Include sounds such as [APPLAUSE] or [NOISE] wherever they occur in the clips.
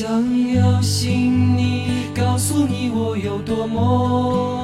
想要请你告诉你我有多么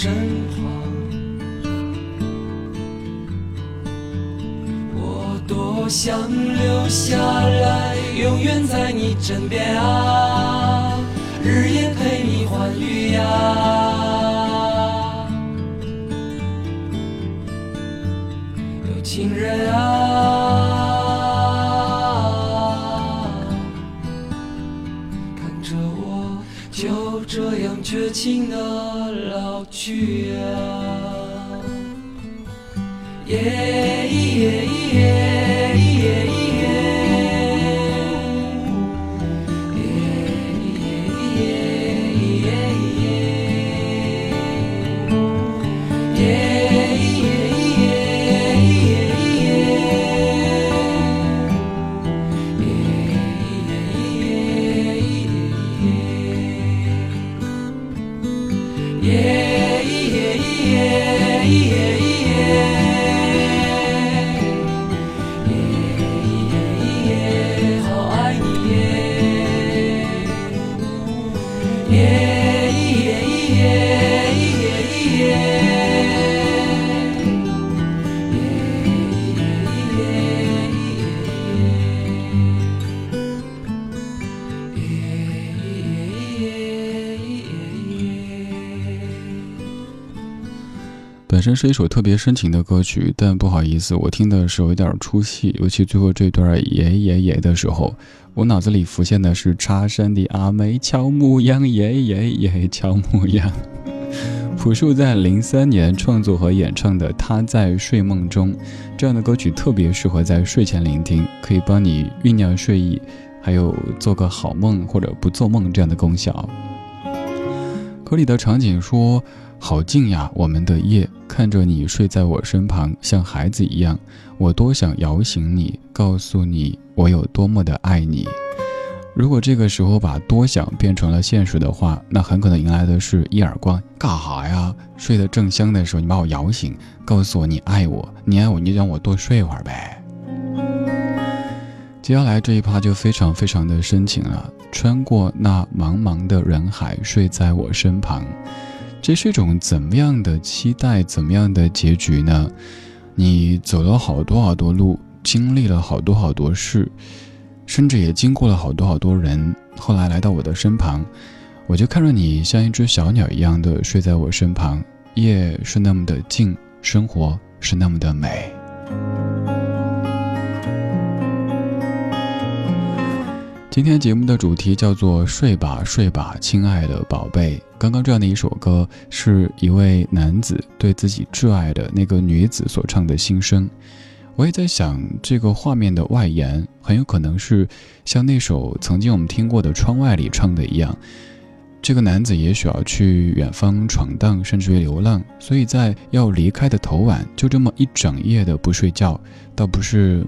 身旁，我多想留下来，永远在你枕边啊，日夜陪你欢愉呀，有情人啊，看着我就这样绝情的。去呀，耶咿耶。本身是一首特别深情的歌曲，但不好意思，我听的是有点出戏，尤其最后这段耶耶耶的时候，我脑子里浮现的是插山的阿妹敲木羊，耶耶耶敲木羊。朴树在零三年创作和演唱的《他在睡梦中》这样的歌曲，特别适合在睡前聆听，可以帮你酝酿睡意，还有做个好梦或者不做梦这样的功效。歌里的场景说。好静呀，我们的夜，看着你睡在我身旁，像孩子一样，我多想摇醒你，告诉你我有多么的爱你。如果这个时候把多想变成了现实的话，那很可能迎来的是一耳光。干哈呀？睡得正香的时候，你把我摇醒，告诉我你爱我，你爱我，你让我多睡会儿呗。接下来这一趴就非常非常的深情了。穿过那茫茫的人海，睡在我身旁。这是一种怎么样的期待？怎么样的结局呢？你走了好多好多路，经历了好多好多事，甚至也经过了好多好多人。后来来到我的身旁，我就看着你像一只小鸟一样的睡在我身旁，夜是那么的静，生活是那么的美。今天节目的主题叫做“睡吧，睡吧，亲爱的宝贝”。刚刚这样的一首歌，是一位男子对自己挚爱的那个女子所唱的心声。我也在想，这个画面的外延很有可能是像那首曾经我们听过的《窗外》里唱的一样。这个男子也许要去远方闯荡，甚至于流浪，所以在要离开的头晚，就这么一整夜的不睡觉，倒不是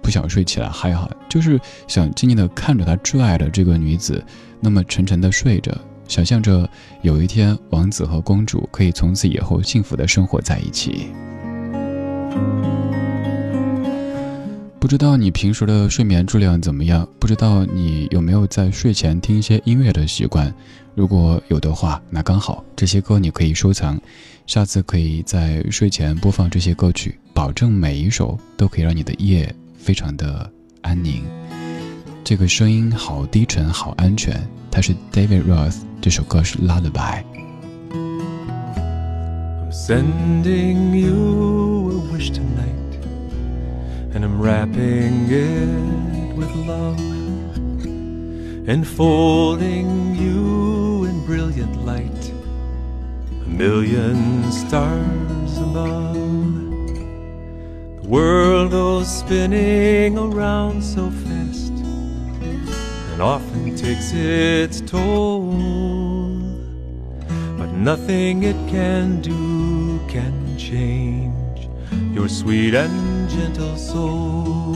不想睡起来，还好，就是想静静的看着他挚爱的这个女子，那么沉沉的睡着，想象着有一天王子和公主可以从此以后幸福的生活在一起。不知道你平时的睡眠质量怎么样？不知道你有没有在睡前听一些音乐的习惯？如果有的话，那刚好这些歌你可以收藏，下次可以在睡前播放这些歌曲，保证每一首都可以让你的夜非常的安宁。这个声音好低沉，好安全。它是 David Roth，这首歌是 Lullaby。and I'm wrapping it with love, enfolding you in brilliant light, a million stars above. The world goes spinning around so fast, and often takes its toll. But nothing it can do can change your sweet and gentle soul.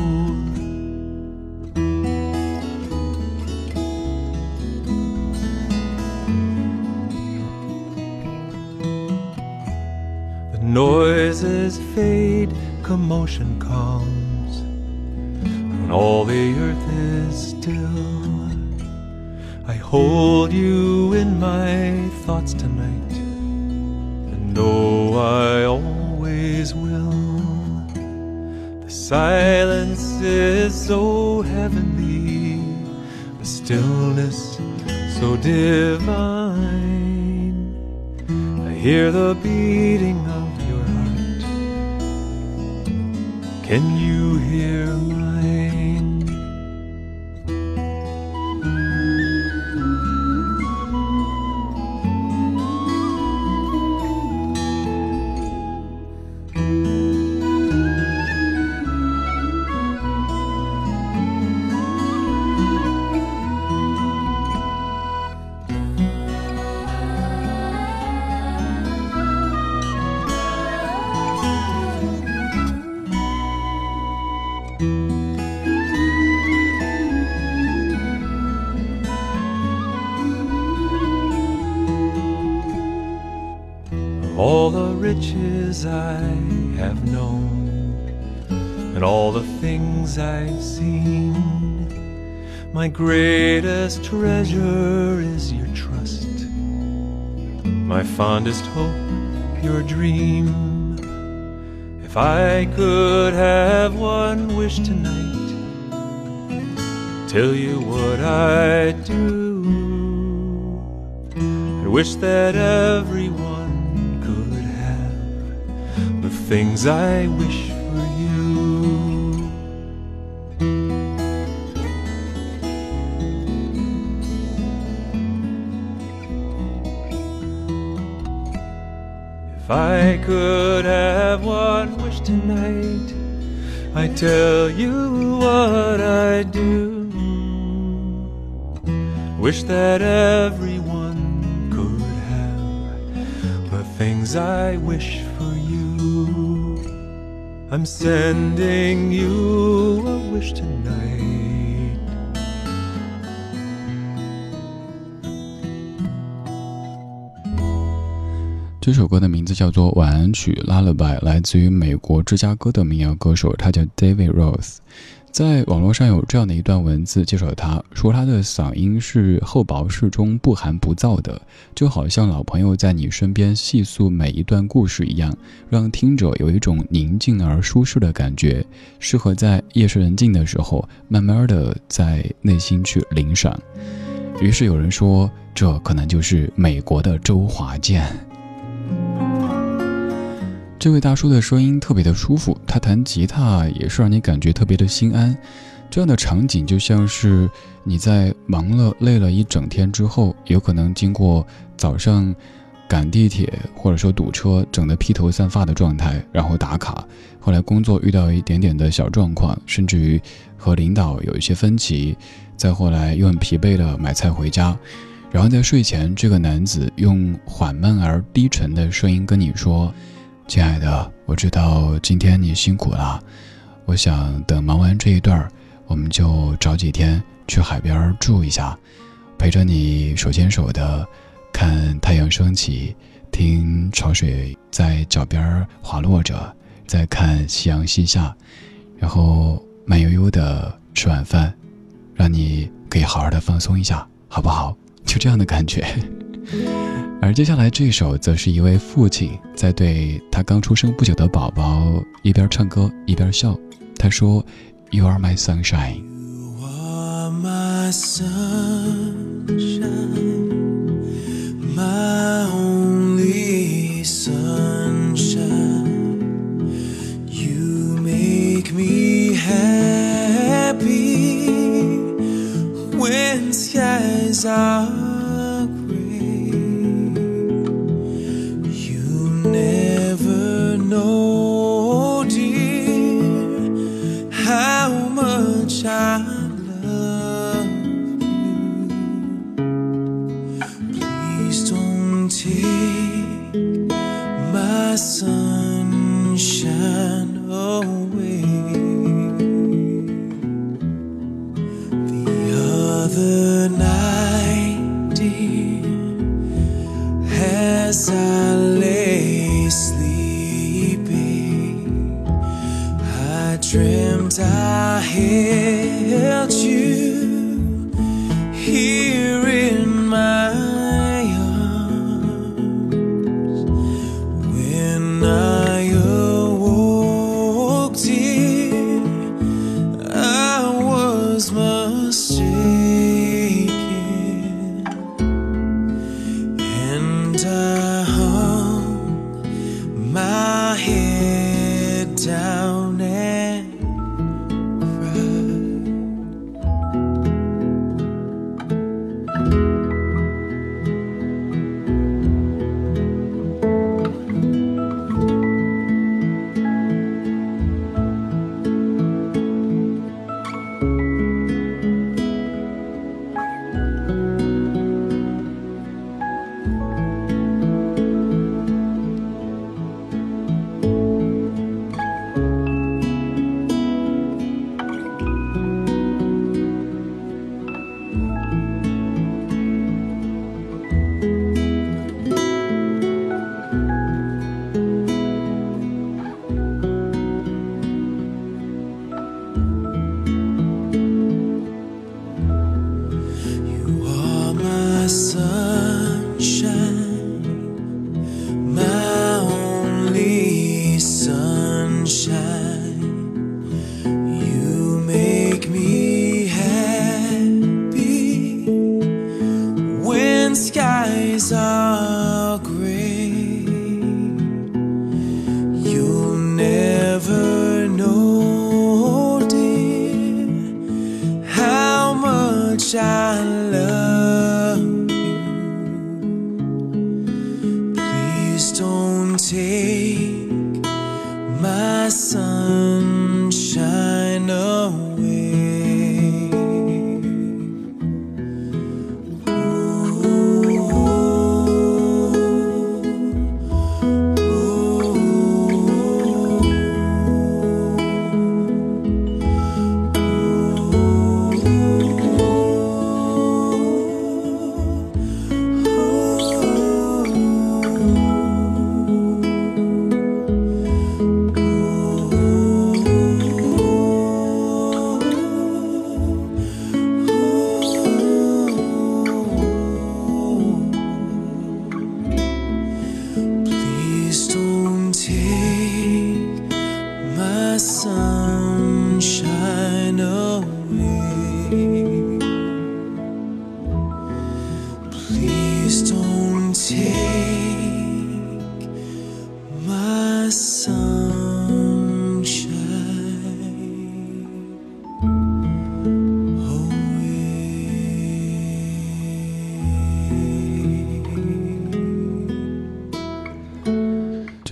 The noises fade, commotion calms, when all the earth is still. Hold you in my thoughts tonight, and know I always will. The silence is so heavenly, the stillness so divine. I hear the beating of your heart. Can you hear? All the riches I have known and all the things I've seen. My greatest treasure is your trust, my fondest hope, your dream. If I could have one wish tonight, tell you what I'd do. I wish that everyone things I wish for you. If I could have one wish tonight, I'd tell you what I do. Wish that everyone could have the things I wish I'm sending you a wish tonight. 这首歌的名字叫做《晚安曲》（Lullaby），来自于美国芝加哥的民谣歌手，他叫 David Rose。在网络上有这样的一段文字介绍他，说他的嗓音是厚薄适中、不寒不燥的，就好像老朋友在你身边细诉每一段故事一样，让听者有一种宁静而舒适的感觉，适合在夜深人静的时候，慢慢的在内心去领赏。于是有人说，这可能就是美国的周华健。这位大叔的声音特别的舒服，他弹吉他也是让你感觉特别的心安。这样的场景就像是你在忙了累了一整天之后，有可能经过早上赶地铁或者说堵车，整得披头散发的状态，然后打卡。后来工作遇到一点点的小状况，甚至于和领导有一些分歧，再后来又很疲惫的买菜回家，然后在睡前，这个男子用缓慢而低沉的声音跟你说：“亲爱的，我知道今天你辛苦了，我想等忙完这一段我们就找几天去海边住一下，陪着你手牵手的看太阳升起，听潮水在脚边滑落着，再看夕阳西下，然后慢悠悠的吃晚饭，让你可以好好的放松一下，好不好？就这样的感觉。而接下来这首，则是一位父亲在对他刚出生不久的宝宝一边唱歌一边笑，他说。You are my sunshine. You are my sunshine, my only sunshine. You make me happy when skies are. as I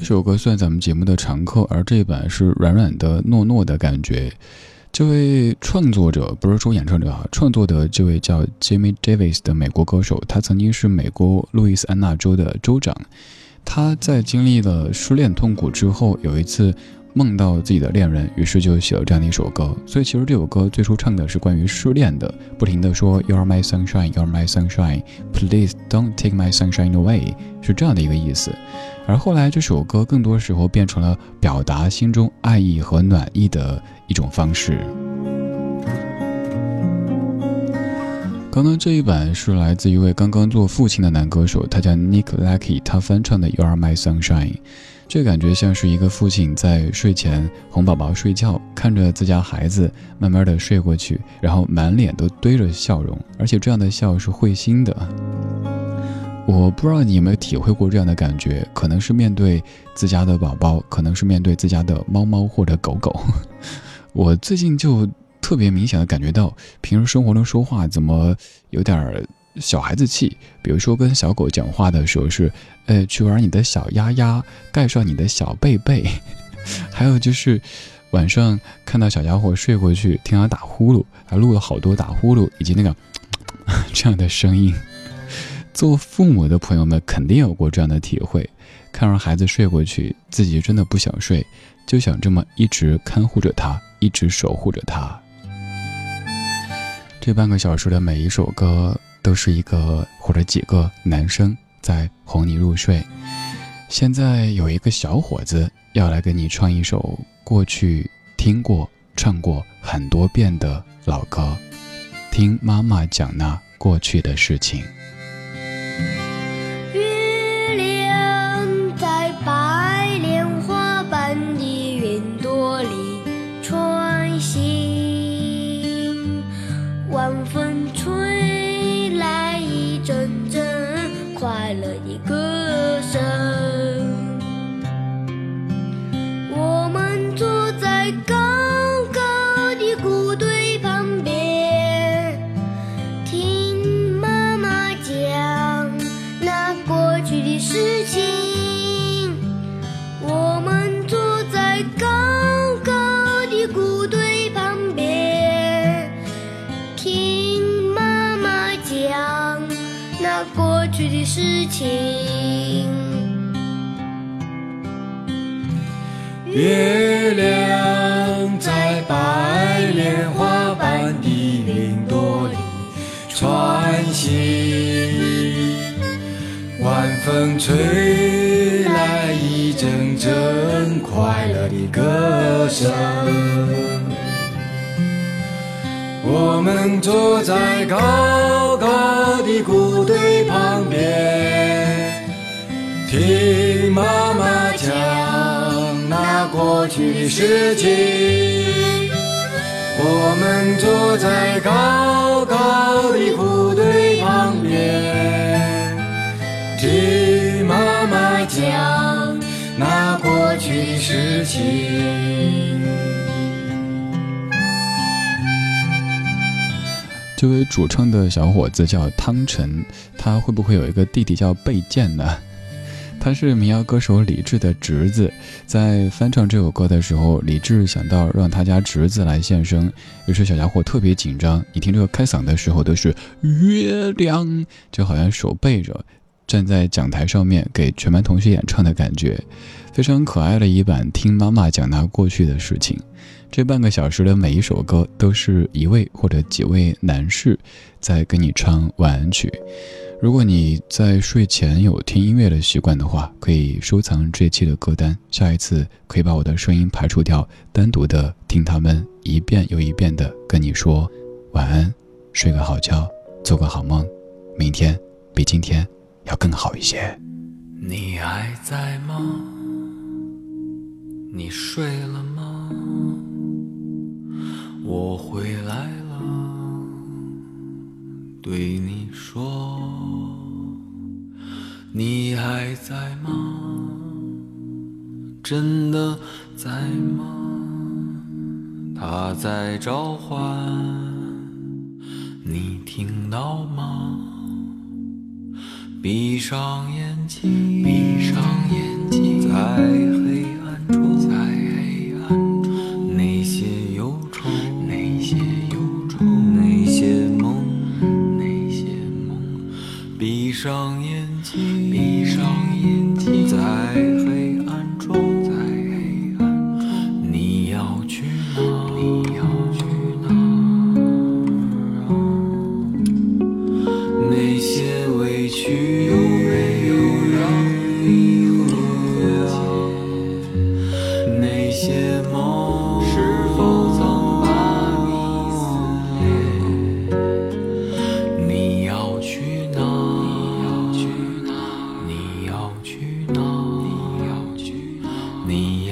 这首歌算咱们节目的常客，而这一版是软软的、糯糯的感觉。这位创作者不是说演唱者啊，创作的这位叫 Jimmy Davis 的美国歌手，他曾经是美国路易斯安那州的州长。他在经历了失恋痛苦之后，有一次梦到自己的恋人，于是就写了这样的一首歌。所以其实这首歌最初唱的是关于失恋的，不停的说 You are my sunshine, You are my sunshine, Please don't take my sunshine away，是这样的一个意思。而后来这首歌更多时候变成了表达心中爱意和暖意的一种方式。刚刚这一版是来自一位刚刚做父亲的男歌手，他叫 Nick Lucky，他翻唱的《You Are My Sunshine》，这感觉像是一个父亲在睡前哄宝宝睡觉，看着自家孩子慢慢的睡过去，然后满脸都堆着笑容，而且这样的笑是会心的。我不知道你有没有体会过这样的感觉，可能是面对自家的宝宝，可能是面对自家的猫猫或者狗狗。[LAUGHS] 我最近就。特别明显的感觉到，平时生活中说话怎么有点儿小孩子气？比如说跟小狗讲话的时候是，呃，去玩你的小鸭鸭，盖上你的小被被。[LAUGHS] 还有就是晚上看到小家伙睡过去，听他打呼噜，还录了好多打呼噜以及那个 [LAUGHS] 这样的声音。[LAUGHS] 做父母的朋友们肯定有过这样的体会，看着孩子睡过去，自己真的不想睡，就想这么一直看护着他，一直守护着他。这半个小时的每一首歌，都是一个或者几个男生在哄你入睡。现在有一个小伙子要来给你唱一首过去听过、唱过很多遍的老歌，听妈妈讲那过去的事情。月亮在白莲花般的云朵里穿行，晚风吹来一阵阵快乐的歌声。我们坐在高高的谷堆旁边，听妈妈讲过去的事情。我们坐在高高的谷堆旁边，听妈妈讲那过去的事情。这位主唱的小伙子叫汤臣，他会不会有一个弟弟叫贝健呢？他是民谣歌手李志的侄子，在翻唱这首歌的时候，李志想到让他家侄子来献声，于是小家伙特别紧张。你听这个开嗓的时候都是月亮，就好像手背着站在讲台上面给全班同学演唱的感觉，非常可爱的一版。听妈妈讲她过去的事情。这半个小时的每一首歌，都是一位或者几位男士在跟你唱晚安曲。如果你在睡前有听音乐的习惯的话，可以收藏这期的歌单，下一次可以把我的声音排除掉，单独的听他们一遍又一遍的跟你说晚安，睡个好觉，做个好梦，明天比今天要更好一些。你还在吗？你睡了吗？我回来了，对你说，你还在吗？真的在吗？他在召唤。你听到吗？闭上眼睛。闭上眼。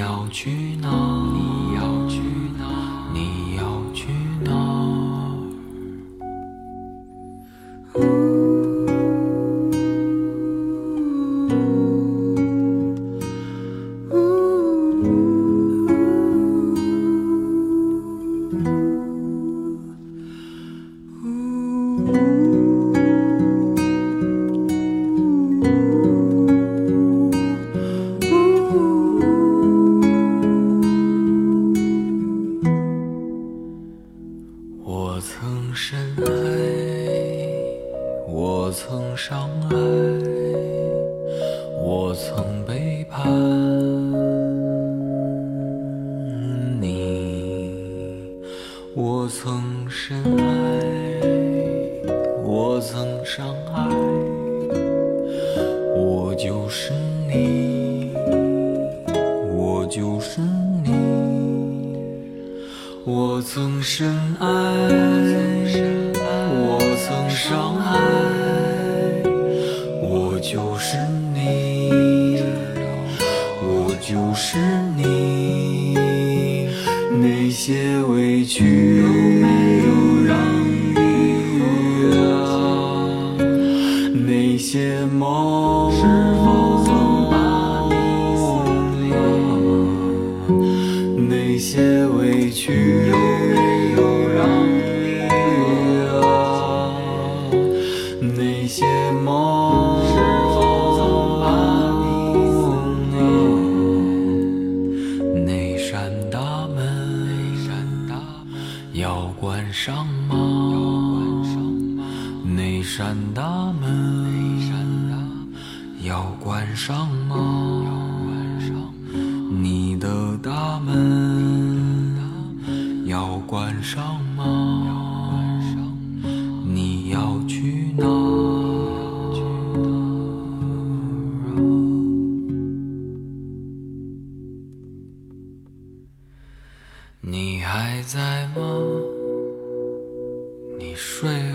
要去哪里？我曾深爱我曾伤害我就是你我就是你我曾深爱。你还在吗？你睡